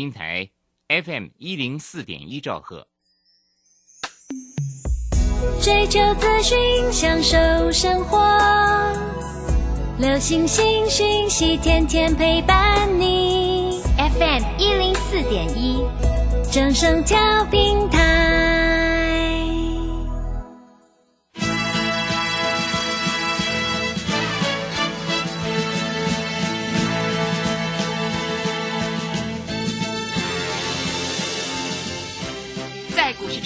平台 FM 一零四点一兆赫，追求资讯，享受生活，流星星讯息，天天陪伴你。FM 一零四点一，正声调平台。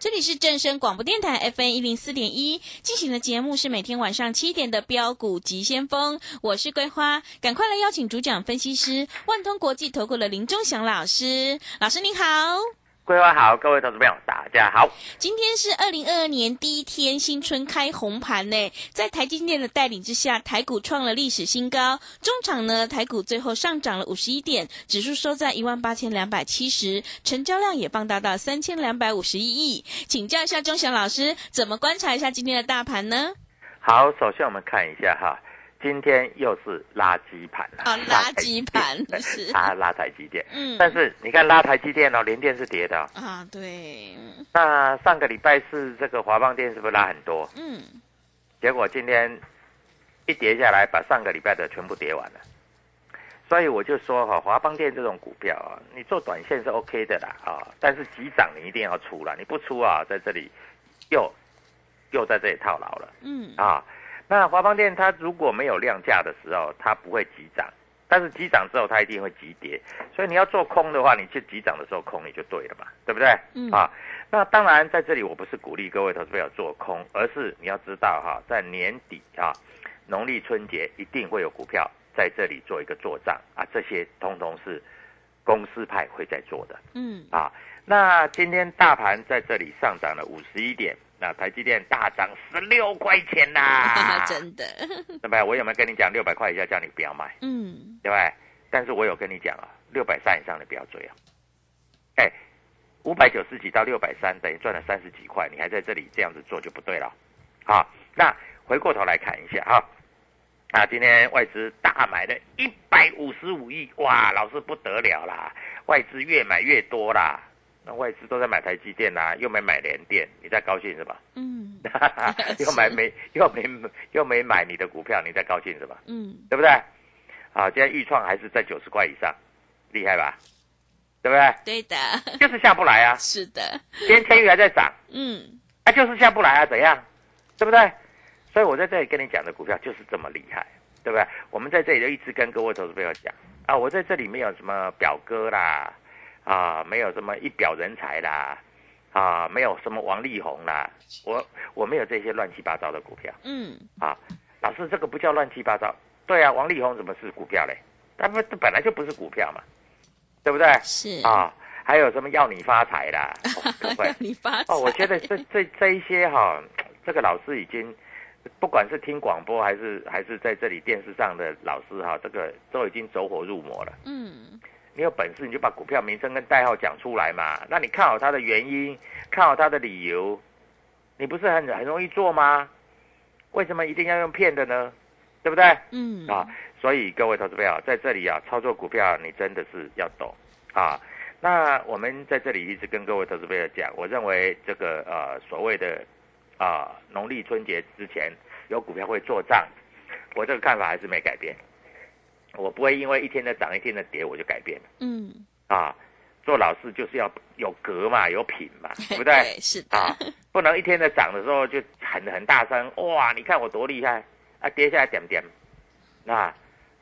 这里是正声广播电台 FM 一零四点一进行的节目是每天晚上七点的标股急先锋，我是桂花，赶快来邀请主讲分析师万通国际投顾的林忠祥老师，老师您好。桂花好，各位投资朋友大家好。今天是二零二二年第一天，新春开红盘呢，在台积电的带领之下，台股创了历史新高。中场呢，台股最后上涨了五十一点，指数收在一万八千两百七十，成交量也放大到三千两百五十一亿。请教一下钟祥老师，怎么观察一下今天的大盘呢？好，首先我们看一下哈，今天又是垃圾盘 了，啊，垃圾盘是啊，拉台积电。嗯但是你看拉台积电哦，联电是跌的哦、啊，对，那上个礼拜四这个华邦电是不是拉很多？嗯，结果今天一跌下来，把上个礼拜的全部跌完了。所以我就说哈，华邦电这种股票啊，你做短线是 OK 的啦啊，但是急涨你一定要出了，你不出啊，在这里又又在这里套牢了。嗯，啊，那华邦电它如果没有量价的时候，它不会急涨，但是急涨之后它一定会急跌，所以你要做空的话，你去急涨的时候空你就对了嘛，对不对？嗯啊，那当然在这里我不是鼓励各位投资朋友做空，而是你要知道哈，在年底啊，农历春节一定会有股票在这里做一个做账啊，这些通通是公司派会在做的。嗯，啊，那今天大盘在这里上涨了五十一点，那台积电大涨十六块钱呐、真的，对不对？我有没有跟你讲六百块以下叫你不要买，嗯，对不对？但是我有跟你讲啊，六百三以上的不要追啊。哎，五百九十几到六百三，等于赚了三十几块，你还在这里这样子做就不对了。好，那回过头来看一下哈。啊，今天外资大买了一百五十五亿，哇，老师不得了啦！外资越买越多啦，那外资都在买台积电啦，又没买联电，你在高兴什么？嗯，又买没又没又没买你的股票，你在高兴什么？嗯，对不对？啊，今天预创还是在九十块以上，厉害吧？对不对？对的，就是下不来啊！是的，今天天宇还在涨，嗯，啊，就是下不来啊，怎样？对不对？所以我在这里跟你讲的股票就是这么厉害，对不对？我们在这里就一直跟各位投资朋友讲啊，我在这里没有什么表哥啦，啊，没有什么一表人才啦，啊，没有什么王力宏啦，我我没有这些乱七八糟的股票嗯，啊。老师，这个不叫乱七八糟。对啊，王力宏怎么是股票嘞？他不，这本来就不是股票嘛，对不对？是，啊，还有什么要你发财啦？要你发财哦，我觉得这这这一些哈、这个老师已经不管是听广播还是还是在这里电视上的老师哈、这个都已经走火入魔了。嗯，你有本事你就把股票名称跟代号讲出来嘛，那你看好它的原因，看好它的理由，你不是很很容易做吗？为什么一定要用骗的呢？对不对？嗯，啊，所以各位投资朋友在这里啊，操作股票你真的是要懂啊。那我们在这里一直跟各位投资朋友讲，我认为这个呃所谓的啊农历春节之前有股票会做账，我这个看法还是没改变。我不会因为一天的涨一天的跌我就改变嗯，啊。做老师就是要有格嘛，有品嘛，对不对？是的，啊，不能一天的涨的时候就喊得很大声，哇，你看我多厉害啊，跌下来点点，那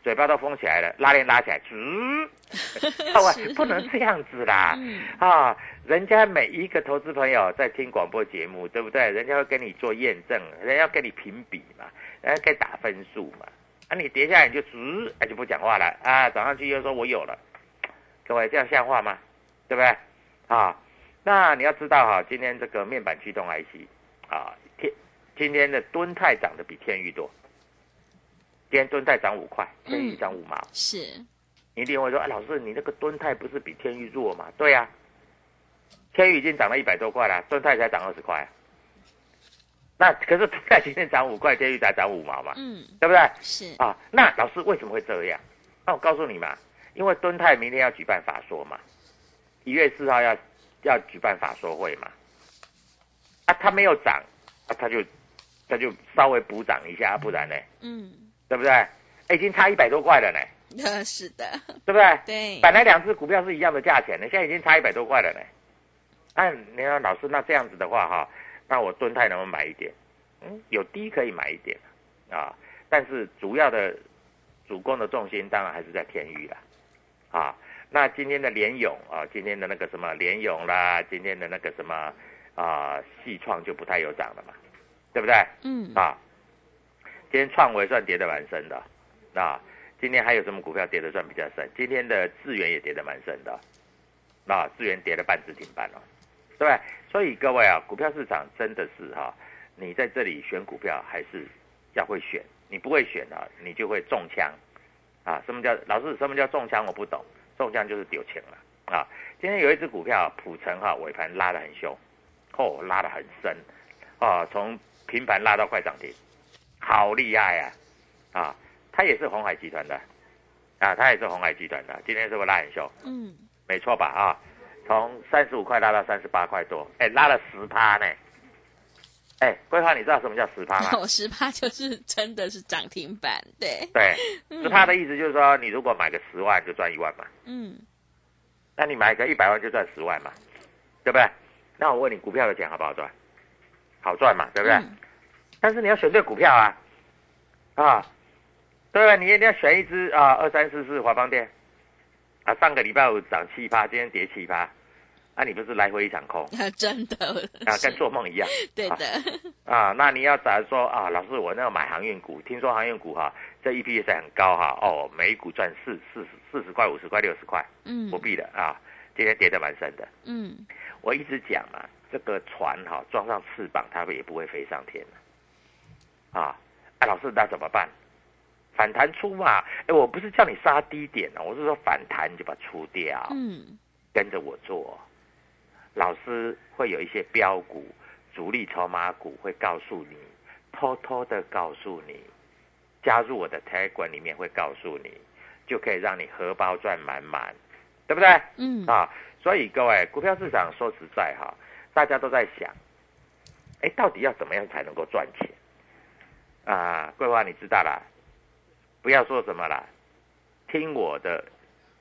嘴巴都封起来了，拉链拉起来，嗯，各位不能这样子啦，嗯啊，人家每一个投资朋友在听广播节目，对不对？人家会跟你做验证，人家要跟你评比嘛，人家该打分数嘛。啊，你跌下来你就直，哎就不讲话了啊，涨上去又说我有了，各位这样像话吗？对不对？啊，那你要知道哈，今天这个面板驱动 IC 啊，天今天的敦泰涨得比天宇多，今天敦泰涨五块，天宇涨五毛。是，你一定会说，哎，老师，你那个敦泰不是比天宇弱吗？对呀、天宇已经涨了一百多块了，敦泰才涨二十块、啊。那可是敦泰今天涨五块，天宇才涨五毛嘛，嗯，对不对？是，啊，那老师为什么会这样？那我告诉你嘛，因为敦泰明天要举办法说嘛，一月四号要要举办法说会嘛，啊，它没有涨，啊，它就它就稍微补涨一下，不然呢，嗯，对不对？哎已经差一百多块了呢，呃，是的，对不对？对，本来两只股票是一样的价钱的，现在已经差一百多块了呢。那你看老师，那这样子的话哈，那我敦泰能不能买一点？嗯，有低可以买一点啊，但是主要的主攻的重心当然还是在天域啦，啊，那今天的联勇啊，今天的那个什么联勇啦，今天的那个什么啊，细创就不太有涨了嘛，对不对？嗯，啊，今天创维算跌得蛮深的，啊，今天还有什么股票跌得算比较深？今天的智源也跌得蛮深的，啊，智源跌了半只停板哦，对？所以各位啊，股票市场真的是哈、你在这里选股票还是要会选，你不会选啊，你就会中枪，啊，什么叫老师？什么叫中枪？我不懂，中枪就是丢钱了啊。今天有一只股票普成哈、尾盘拉得很凶，哦，拉得很深，啊，从平盘拉到快涨停，好厉害呀、啊！它也是红海集团的，啊，它也是红海集团的，今天是不是拉很凶？嗯，没错吧？啊，从三十五块拉到三十八块多，哎，拉了十趴呢。哎，桂花，你知道什么叫十趴吗？我 十趴就是真的是涨停板，对，对，十趴的意思就是说，你如果买个十万就赚一万嘛，嗯，那你买个一百万就赚十万嘛，对不对？那我问你，股票的钱好不好赚？好赚嘛，对不对？嗯但是你要选对股票啊，啊，对不对？你一定要选一只啊，二三四四华邦店，啊，上个礼拜五涨七趴，今天跌七趴，啊，你不是来回一场空啊，真的，啊，跟做梦一样对的，啊？那你要假如说啊，老师我那个买航运股，听说航运股哈、这 EPS 很高哈、哦，每一股赚四四十四十块、五十块、六十块，嗯不必的啊，今天跌得蛮深的。嗯，我一直讲啊，这个船哈、装上翅膀，它也不会飞上天啊。啊，老师那怎么办？反弹出嘛？哎，我不是叫你杀低点啊，我是说反弹你就把它出掉，嗯，跟着我做。老师会有一些标股、主力筹码股会告诉你，偷偷的告诉你，加入我的 Telegram 里面会告诉你，就可以让你荷包赚满满，对不对？嗯，啊，所以各位，股票市场说实在哈，大家都在想，哎，到底要怎么样才能够赚钱？啊，桂花你知道啦，不要说什么啦，听我的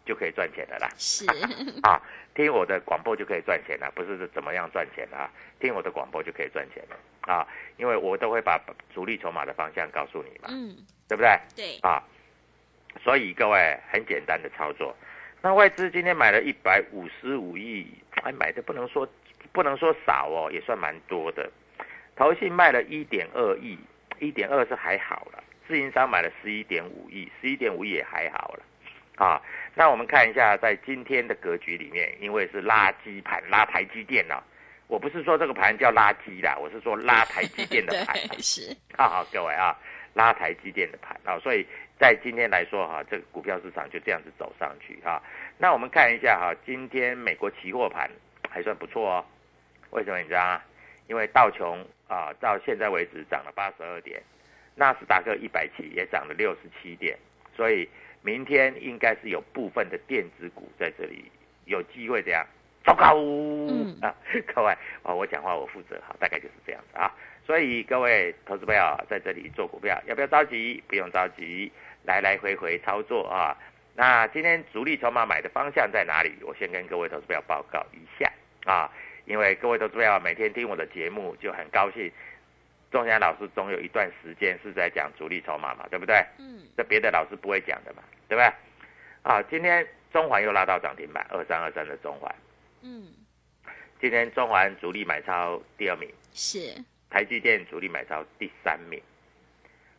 就可以赚钱的啦。是，啊，听我的广播就可以赚钱了，不是怎么样赚钱啊？听我的广播就可以赚钱了啊，因为我都会把主力筹码的方向告诉你嘛，嗯，对不对？对，啊，所以各位很简单的操作。那外资今天买了一百五十五亿，哎，买的不能说不能说少哦，也算蛮多的。投信卖了一点二亿，一点二是还好了。自营商买了十一点五亿，十一点五亿也还好了。啊，那我们看一下，在今天的格局里面，因为是垃圾盘拉台积电呢、我不是说这个盘叫垃圾啦，我是说拉台积电的盘、是，啊，好，各位啊，拉台积电的盘啊，所以在今天来说哈、这个股票市场就这样子走上去哈、那我们看一下哈、今天美国期货盘还算不错哦。为什么你知道吗？因为道琼啊到现在为止涨了八十二点，纳斯达克一百期也涨了六十七点，所以明天应该是有部分的电子股在这里有机会这样糟糕、嗯啊！各位啊，我讲话我负责哈，大概就是这样子啊。所以各位投资朋友在这里做股票，要不要着急？不用着急，来来回回操作啊。那今天主力筹码买的方向在哪里？我先跟各位投资朋友报告一下啊，因为各位投资朋友每天听我的节目就很高兴。钟祥老师总有一段时间是在讲主力筹码嘛，对不对？嗯，这别的老师不会讲的嘛，对不对？啊，今天中环又拉到涨停板，二三二三的中环。嗯，今天中环主力买超第二名，是，台积电主力买超第三名，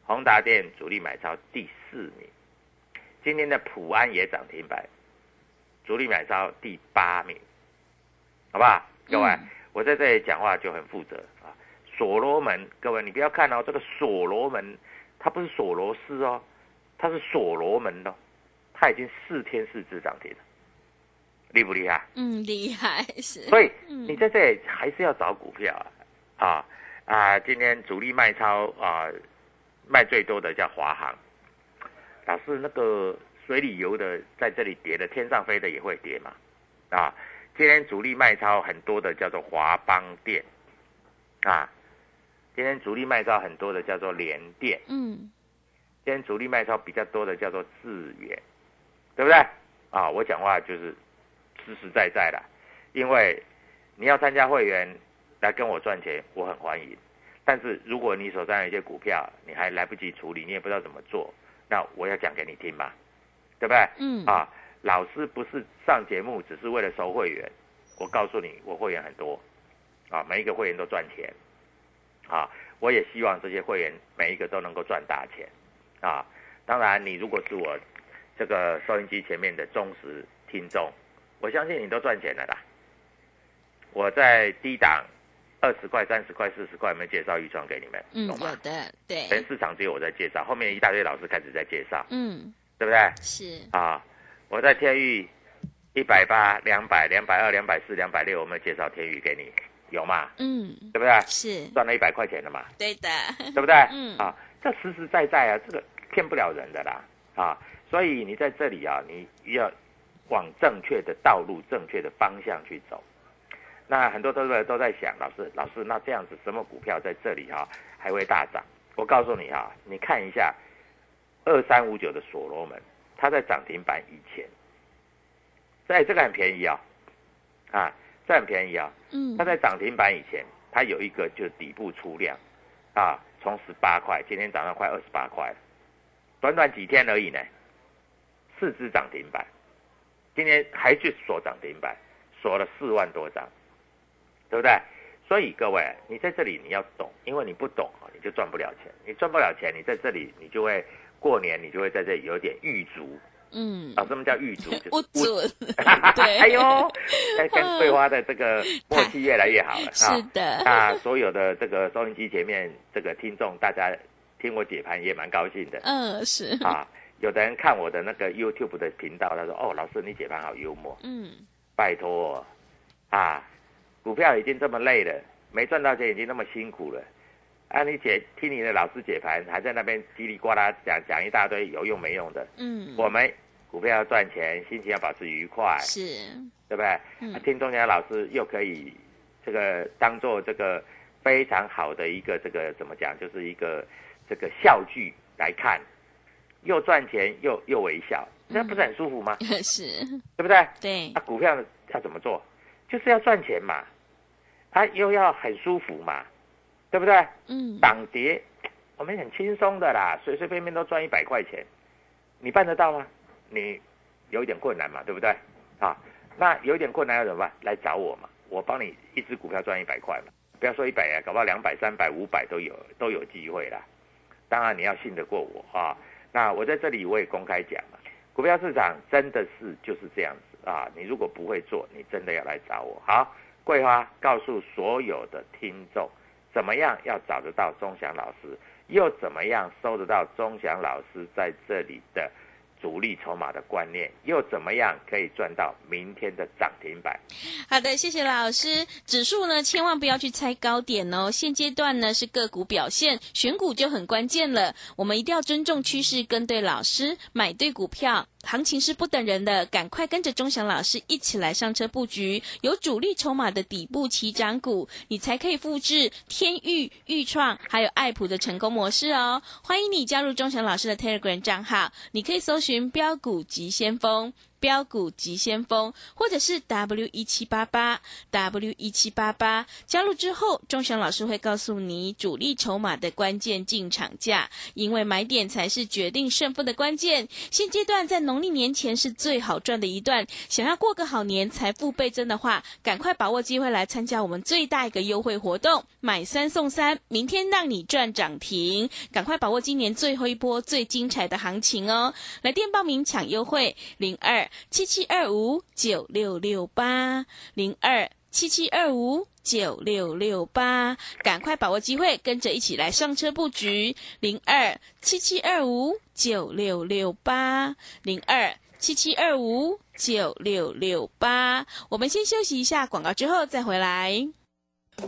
宏达电主力买超第四名。今天的普安也涨停板，主力买超第八名，好不好？各位，嗯我在这里讲话就很负责啊。所罗门，各位你不要看哦，这个所罗门它不是索罗斯哦，它是所罗门哦，它已经四天四只涨停了，厉不厉害？嗯，厉害是，所以嗯你在这里还是要找股票啊啊啊！今天主力卖超啊，卖最多的叫华航。老师，那个水里游的在这里跌的，天上飞的也会跌嘛？啊，今天主力卖超很多的叫做华邦电啊，今天主力卖超很多的叫做联电，嗯，今天主力卖超比较多的叫做智远，对不对？啊，我讲话就是实实在在的，因为你要参加会员来跟我赚钱，我很欢迎。但是如果你手上有一些股票，你还来不及处理，你也不知道怎么做，那我要讲给你听嘛，对不对？嗯，啊，老师不是上节目只是为了收会员，我告诉你，我会员很多，啊，每一个会员都赚钱，啊，我也希望这些会员每一个都能够赚大钱，啊，当然你如果是我这个收音机前面的忠实听众，我相信你都赚钱了啦。我在低档二十块、三十块、四十块，有没有介绍预创给你们？嗯，有？的，对，全市场只有我在介绍，后面一大堆老师开始在介绍，嗯，对不对？是，啊，我在天域一百八、两百、两百二、两百四、两百六，我们介绍天宇给你，有嘛？嗯，对不对？是，赚了一百块钱的嘛，对的，对不对？嗯啊，这实实在在啊，这个骗不了人的啦，啊，所以你在这里啊，你要往正确的道路、正确的方向去走。那很多投资者都在想，老师，老师，那这样子什么股票在这里哈、还会大涨？我告诉你啊、你看一下二三五九的所罗门，它在涨停板以前，在这个很便宜啊、啊，这很便宜啊、嗯。它，在涨停板以前，它有一个就是底部出量，啊，从十八块，今天涨到快二十八块了，短短几天而已呢，四只涨停板，今天还去锁涨停板，锁了四万多张，对不对？所以各位，你在这里你要懂，因为你不懂啊，你就赚不了钱，你赚不了钱，你在这里你就会过年，你就会在这里有点遇足嗯，啊。什么叫玉主？就是不准，对，哎呦，哎跟桂花的这个默契越来越好了啊。是的，那所有的这个收音机前面这个听众，大家听我解盘也蛮高兴的嗯，是，啊。有的人看我的那个 YouTube 的频道，他说：“哦，老师你解盘好幽默，嗯，拜托啊，股票已经这么累了，没赚到钱已经那么辛苦了，啊，你解听你的老师解盘，还在那边叽里呱啦讲讲一大堆有用没用的。嗯，我们股票要赚钱，心情要保持愉快，是，对不对？嗯啊听中奖老师又可以这个当做这个非常好的一个这个怎么讲，就是一个这个笑剧来看，又赚钱又又微笑，那不是很舒服吗？是，对不对？对那、，股票要怎么做？就是要赚钱嘛，啊，又要很舒服嘛，对不对？嗯，涨跌我们很轻松的啦，随随便便都赚一百块钱，你办得到吗？你有一点困难嘛，对不对？啊，那有一点困难要怎么办？来找我嘛，我帮你一只股票赚一百块嘛，不要说一百啊，搞不好两百、三百、五百都有都有机会啦。当然你要信得过我啊。那我在这里我也公开讲了，股票市场真的是就是这样子啊。你如果不会做，你真的要来找我。好，桂花告诉所有的听众，怎么样要找得到钟祥老师，又怎么样收得到钟祥老师在这里的主力筹码的观念，又怎么样可以赚到明天的涨停板？好的，谢谢老师。指数呢，千万不要去猜高点哦。现阶段呢是个股表现，选股就很关键了。我们一定要尊重趋势，跟对老师，买对股票。行情是不等人的，赶快跟着钟祥老师一起来上车布局有主力筹码的底部起涨股，你才可以复制天域、豫创还有爱普的成功模式哦。欢迎你加入钟祥老师的 Telegram 账号，你可以搜寻标股及先锋。标股急先锋，或者是 W 一七八八 W 一七八八，加入之后，钟祥老师会告诉你主力筹码的关键进场价，因为买点才是决定胜负的关键。现阶段在农历年前是最好赚的一段，想要过个好年，财富倍增的话，赶快把握机会来参加我们最大一个优惠活动，买三送三，明天让你赚涨停，赶快把握今年最后一波最精彩的行情哦！来电报名抢优惠零二。七七二五九六六八零二七七二五九六六八，赶快把握机会，跟着一起来上车布局零二七七二五九六六八零二七七二五九六六八。我们先休息一下广告，之后再回来。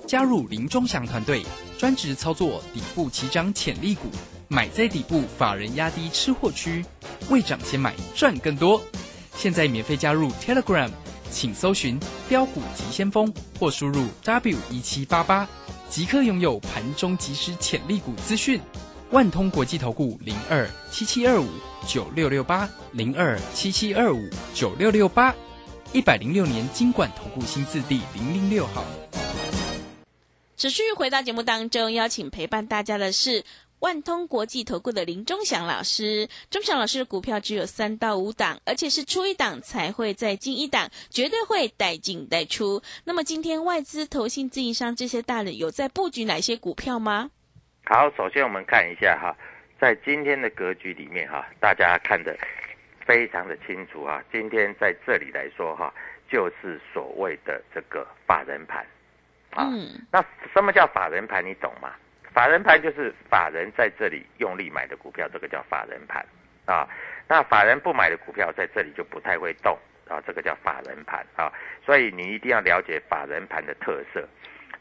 加入林中祥团队，专职操作底部起涨潜力股，买在底部，法人压低吃货区，未涨先买赚更多。现在免费加入 Telegram，请搜寻“标股急先锋”或输入 “w 一七八八”，即刻拥有盘中即时潜力股资讯。万通国际投顾零二七七二五九六六八零二七七二五九六六八，一百零六年经管投顾新字第零零六号。持续回到节目当中，邀请陪伴大家的是。万通国际投顾的林忠祥老师，忠祥老师的股票只有三到五档，而且是出一档才会再进一档，绝对会带进带出。那么今天外资、投信、自营商这些大人有在布局哪些股票吗？好，首先我们看一下哈，在今天的格局里面哈，大家看得非常的清楚啊。今天在这里来说哈，就是所谓的这个法人盘啊。那什么叫法人盘？你懂吗？法人盘就是法人在这里用力买的股票，这个叫法人盘啊。那法人不买的股票在这里就不太会动啊，这个叫法人盘啊。所以你一定要了解法人盘的特色。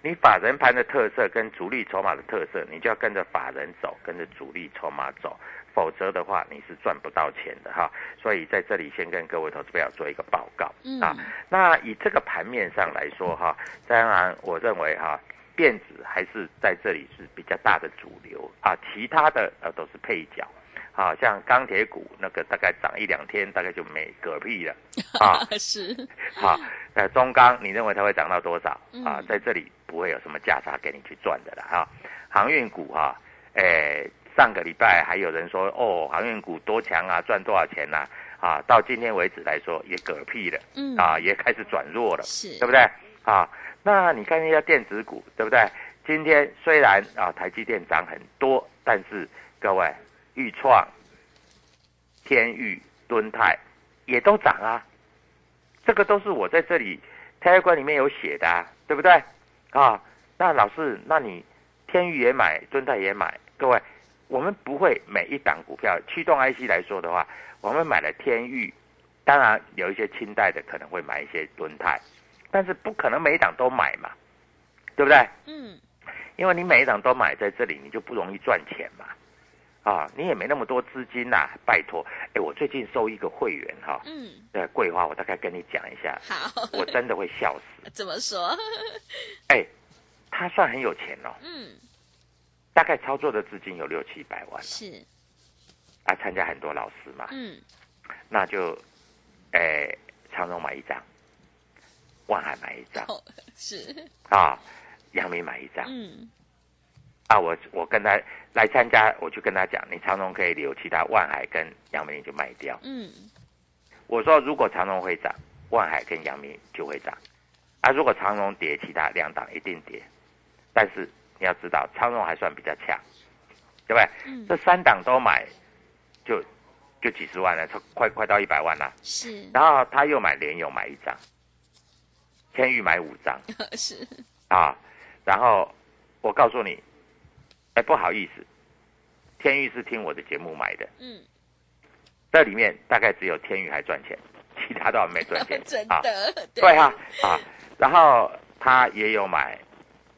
你法人盘的特色跟主力筹码的特色，你就要跟着法人走，跟着主力筹码走，否则的话你是赚不到钱的哈。所以在这里先跟各位投资朋友做一个报告啊。那以这个盘面上来说哈，当然我认为哈。电子还是在这里是比较大的主流啊，其他的呃都是配角，啊，像钢铁股那个大概涨一两天，大概就没嗝屁了 啊。是，好，那中钢你认为它会涨到多少啊？在这里不会有什么价差给你去赚的了哈。航运股哈，诶，上个礼拜还有人说哦，航运股多强啊，赚多少钱呐？啊，到今天为止来说也嗝屁了，嗯，啊，也开始转弱了，是对不对？啊。那你看那些电子股，对不对？今天虽然啊，台积电涨很多，但是各位，豫创、天域、敦泰也都涨啊。这个都是我在这里台湾馆里面有写的，对不对？啊，那老师，那你天域也买，敦泰也买，各位，我们不会每一档股票驱动 IC 来说的话，我们买了天域，当然有一些清代的可能会买一些敦泰。但是不可能每一档都买嘛，对不对？嗯，因为你每一档都买在这里，你就不容易赚钱嘛。啊，你也没那么多资金呐，拜托。哎，我最近收一个会员哈，嗯，对，桂花，我大概跟你讲一下。好，我真的会笑死。怎么说？哎，他算很有钱哦。嗯，大概操作的资金有六七百万。是。啊，参加很多老师嘛。嗯。那就，哎，长荣买一张。万海买一张，是。啊，杨明买一张，嗯，啊，我我跟他来参加，我就跟他讲，你长荣可以留，其他万海跟杨明就卖掉，嗯，我说如果长荣会涨，万海跟杨明就会涨，啊，如果长荣跌，其他两档一定跌，但是你要知道，长荣还算比较强，对不对？嗯，这三档都买，就就几十万了，快快到一百万了，是，然后他又买联友买一张。天域买五张，是。啊，然后我告诉你，哎，不好意思，天域是听我的节目买的，嗯，这里面大概只有天域还赚钱，其他都没赚钱，真的，对。哈啊，然后他也有买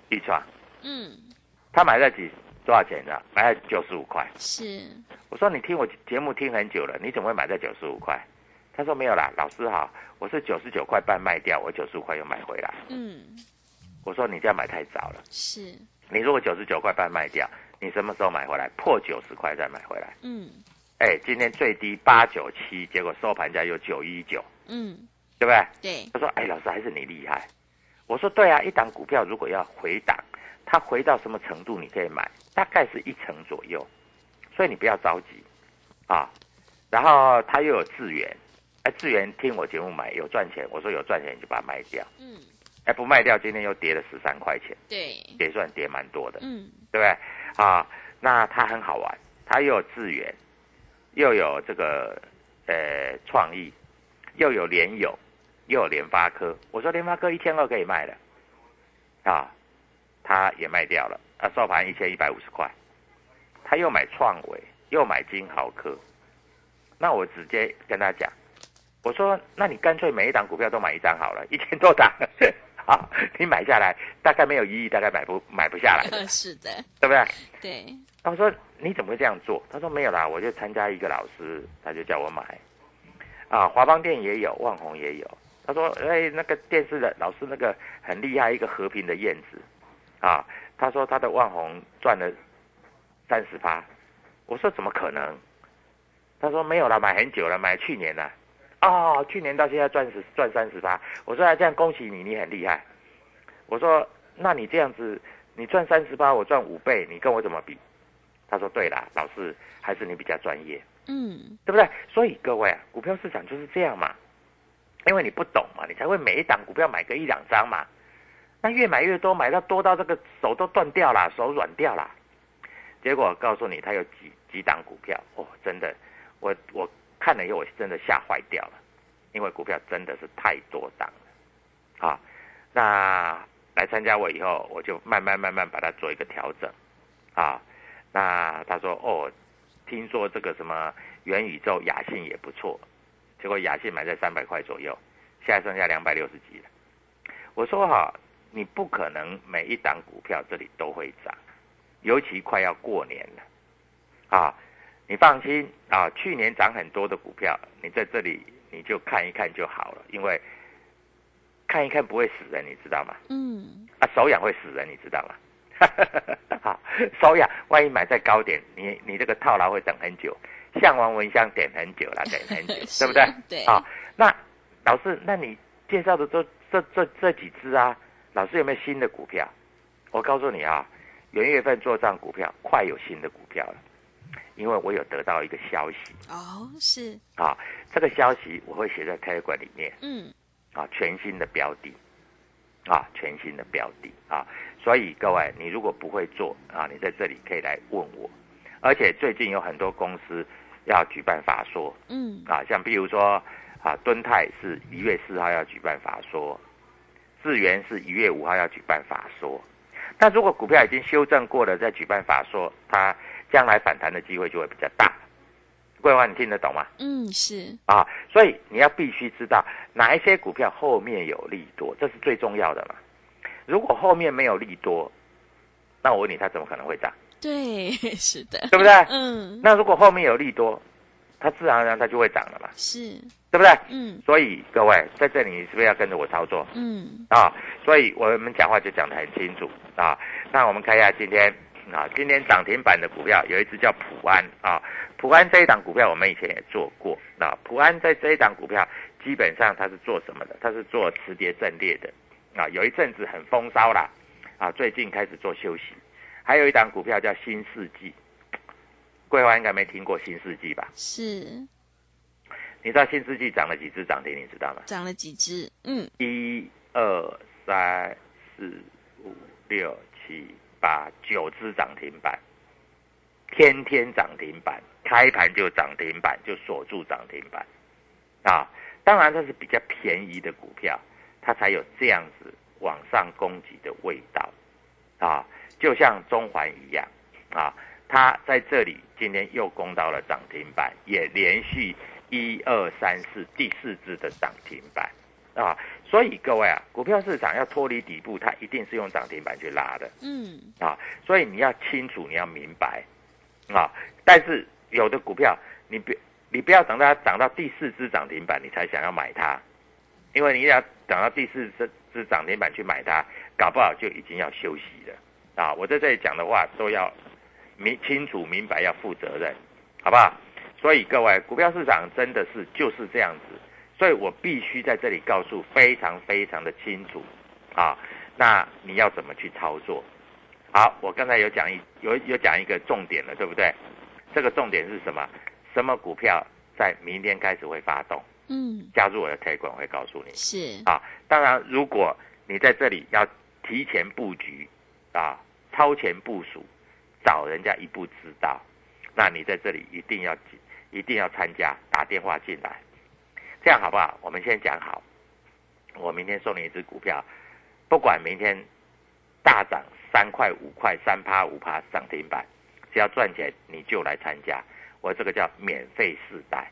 一创，嗯，他买在几多少钱呢？买在九十五块。是，我说你听我节目听很久了，你怎么会买在九十五块？他说没有啦，老师哈，我是九十九块半卖掉，我九十五块又买回来。嗯，我说你这样买太早了，是，你如果九十九块半卖掉，你什么时候买回来？破九十块再买回来。嗯哎，今天最低八九七，结果收盘价又九一九，嗯，对不对？对，他说：“哎，老师还是你厉害。”我说：“对啊，一档股票如果要回档，它回到什么程度你可以买？大概是一成左右，所以你不要着急啊。然后它又有资源，哎，资源听我节目买有赚钱，我说有赚钱你就把它卖掉，嗯哎，不卖掉今天又跌了十三块钱，对，也算跌蛮多的，嗯对不对？啊，那它很好玩，它又有资源，又有这个呃创意，又有联友，又有联发科。我说联发科一千二可以卖了，啊，他也卖掉了，啊，收盘一千一百五十块。他又买创维，又买金豪科。那我直接跟他讲，我说，那你干脆每一档股票都买一张好了，一千多档，好，你买下来大概没有意义，大概买不买不下来的，是的，对不对？对，我说你怎么会这样做？他说没有啦，我就参加一个老师，他就叫我买。啊，华邦店也有，万宏也有。他说，哎，那个电视的老师那个很厉害，一个和平的燕子，啊，他说他的万宏赚了三十八。我说怎么可能？他说没有啦，买很久了，买去年了。哦，去年到现在赚十赚三十八。我说啊，这样恭喜你，你很厉害。我说那你这样子，你赚三十八，我赚五倍，你跟我怎么比？他说对啦，老师还是你比较专业，嗯对不对？所以各位啊，股票市场就是这样嘛，因为你不懂嘛，你才会每一档股票买个一两张嘛，那越买越多，买到多到这个手都断掉了，手软掉了。结果告诉你，他有几几档股票，哦，真的，我我看了以后，我真的吓坏掉了，因为股票真的是太多档了，啊，那来参加我以后，我就慢慢慢慢把它做一个调整，啊，那他说哦，听说这个什么元宇宙雅信也不错，结果雅信买在三百块左右，现在剩下两百六十几了。我说哈，你不可能每一档股票这里都会涨，尤其快要过年了，啊，你放心啊，去年涨很多的股票，你在这里你就看一看就好了，因为看一看不会死人，你知道吗？嗯，啊，手痒会死人，你知道吗？好，手痒，万一买在高点，你你这个套牢会等很久，向王蚊香点很久了，等很久，对不对？对啊，那老师，那你介绍的这这这这几只啊，老师有没有新的股票？我告诉你啊，元月份做账股票快有新的股票了，因为我有得到一个消息。哦，是，啊，这个消息我会写在开馆里面。嗯。啊，全新的标的，啊，全新的标的。啊，所以各位，你如果不会做啊，你在这里可以来问我，而且最近有很多公司要举办法说。嗯，啊，像比如说啊，敦泰是一月四号要举办法说，智源是一月五号要举办法说，但如果股票已经修正过了再举办法说，它将来反弹的机会就会比较大。桂花，你听得懂吗？嗯是，啊，所以你要必须知道哪一些股票后面有利多，这是最重要的嘛。如果后面没有利多，那我问你，它怎么可能会涨？对，是的，对不对？嗯，那如果后面有利多，它自然而然它就会涨了嘛，是，对不对？嗯所以各位在这里，你是不是要跟着我操作嗯啊？所以我们讲话就讲得很清楚啊。那我们看一下今天啊，今天涨停板的股票有一只叫普安啊，普安这一档股票我们以前也做过啊。普安在这一档股票基本上它是做什么的？它是做磁碟阵列的啊。有一阵子很风骚啦啊，最近开始做休息。还有一档股票叫新世纪，桂花应该没听过新世纪吧？是，你知道新世纪涨了几只涨停？你知道吗？涨了几只？嗯一二三四五六七把九只涨停板，天天涨停板，开盘就涨停板，就锁住涨停板啊！当然这是比较便宜的股票，它才有这样子往上攻击的味道啊！就像中环一样啊，它在这里今天又攻到了涨停板，也连续一二三四第四只的涨停板啊！所以各位啊，股票市场要脱离底部，它一定是用涨停板去拉的嗯，啊。所以你要清楚，你要明白啊。但是有的股票，你别你不要等到它涨到第四只涨停板，你才想要买它，因为你要等到第四只只涨停板去买它，搞不好就已经要休息了啊。我在这里讲的话都要明清楚明白，要负责任，好不好？所以各位，股票市场真的是就是这样子。所以我必须在这里告诉非常非常的清楚，啊，那你要怎么去操作？好，我刚才有讲一有有讲一个重点了，对不对？这个重点是什么？什么股票在明天开始会发动？嗯，加入我的推广会告诉你是，啊。当然，如果你在这里要提前布局啊，超前部署，找人家一步知道，那你在这里一定要一定要参加，打电话进来。这样好不好？我们先讲好，我明天送你一只股票，不管明天大涨三块、五块、三趴、五趴涨停板，只要赚钱你就来参加。我这个叫免费试单，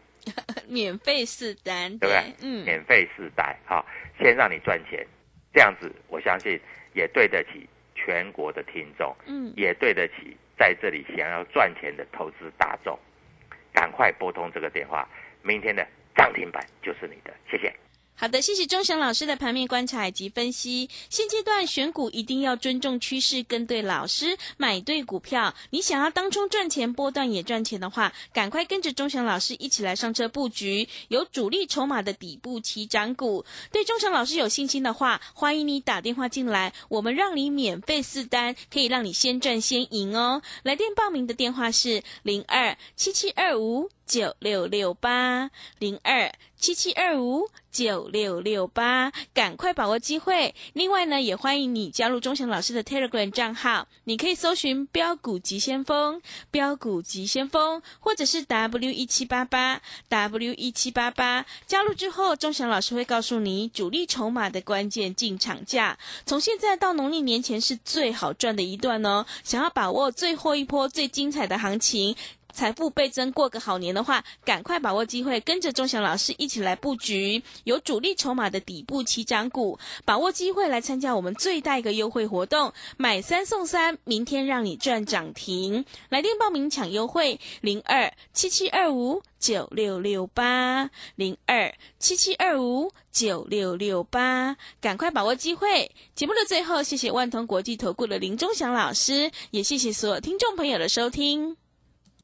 免费试单，对不对？嗯，免费试单，好，先让你赚钱，这样子我相信也对得起全国的听众，嗯，也对得起在这里想要赚钱的投资大众。赶快拨通这个电话，明天的涨停板就是你的，谢谢。好的，谢谢钟祥老师的盘面观察以及分析。现阶段选股一定要尊重趋势，跟对老师，买对股票。你想要当中赚钱，波段也赚钱的话，赶快跟着钟祥老师一起来上车布局有主力筹码的底部起涨股。对钟祥老师有信心的话，欢迎你打电话进来，我们让你免费试单，可以让你先赚先赢哦。来电报名的电话是零二七七二五。九六六八零二七七二五九六六八，赶快把握机会。另外呢，也欢迎你加入钟祥老师的 Telegram 账号，你可以搜寻“标股急先锋”、“标股急先锋”，或者是 W 一七八八 W 一七八八。加入之后，钟祥老师会告诉你主力筹码的关键进场价。从现在到农历年前是最好赚的一段哦。想要把握最后一波最精彩的行情。财富倍增，过个好年的话，赶快把握机会，跟着钟祥老师一起来布局有主力筹码的底部起涨股，把握机会来参加我们最大一个优惠活动，买三送三，明天让你赚涨停。来电报名抢优惠，零二七七二五九六六八，零二七七二五九六六八，赶快把握机会。节目的最后，谢谢万通国际投顾的林钟祥老师，也谢谢所有听众朋友的收听。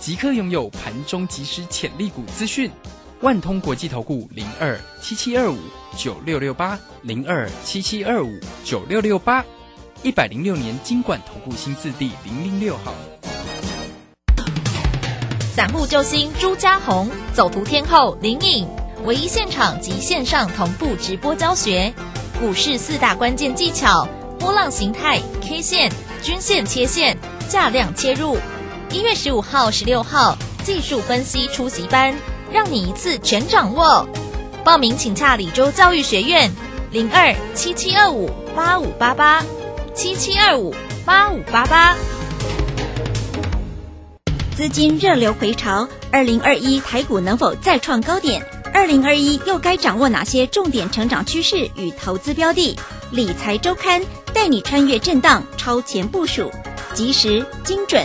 即刻拥有盘中即时潜力股资讯，万通国际投顾零二七七二五九六六八零二七七二五九六六八，一百零六年金管投顾新字第零零六号。散户救星朱家红，走图天后林颖，唯一现场及线上同步直播教学，股市四大关键技巧：波浪形态、K 线、均线切线、价量切入。一月十五号、十六号技术分析初级班，让你一次全掌握。报名请洽李州教育学院零二七七二五八五八八七七二五八五八八。资金热流回潮，二零二一台股能否再创高点？二零二一又该掌握哪些重点成长趋势与投资标的？理财周刊带你穿越震荡，超前部署，及时精准。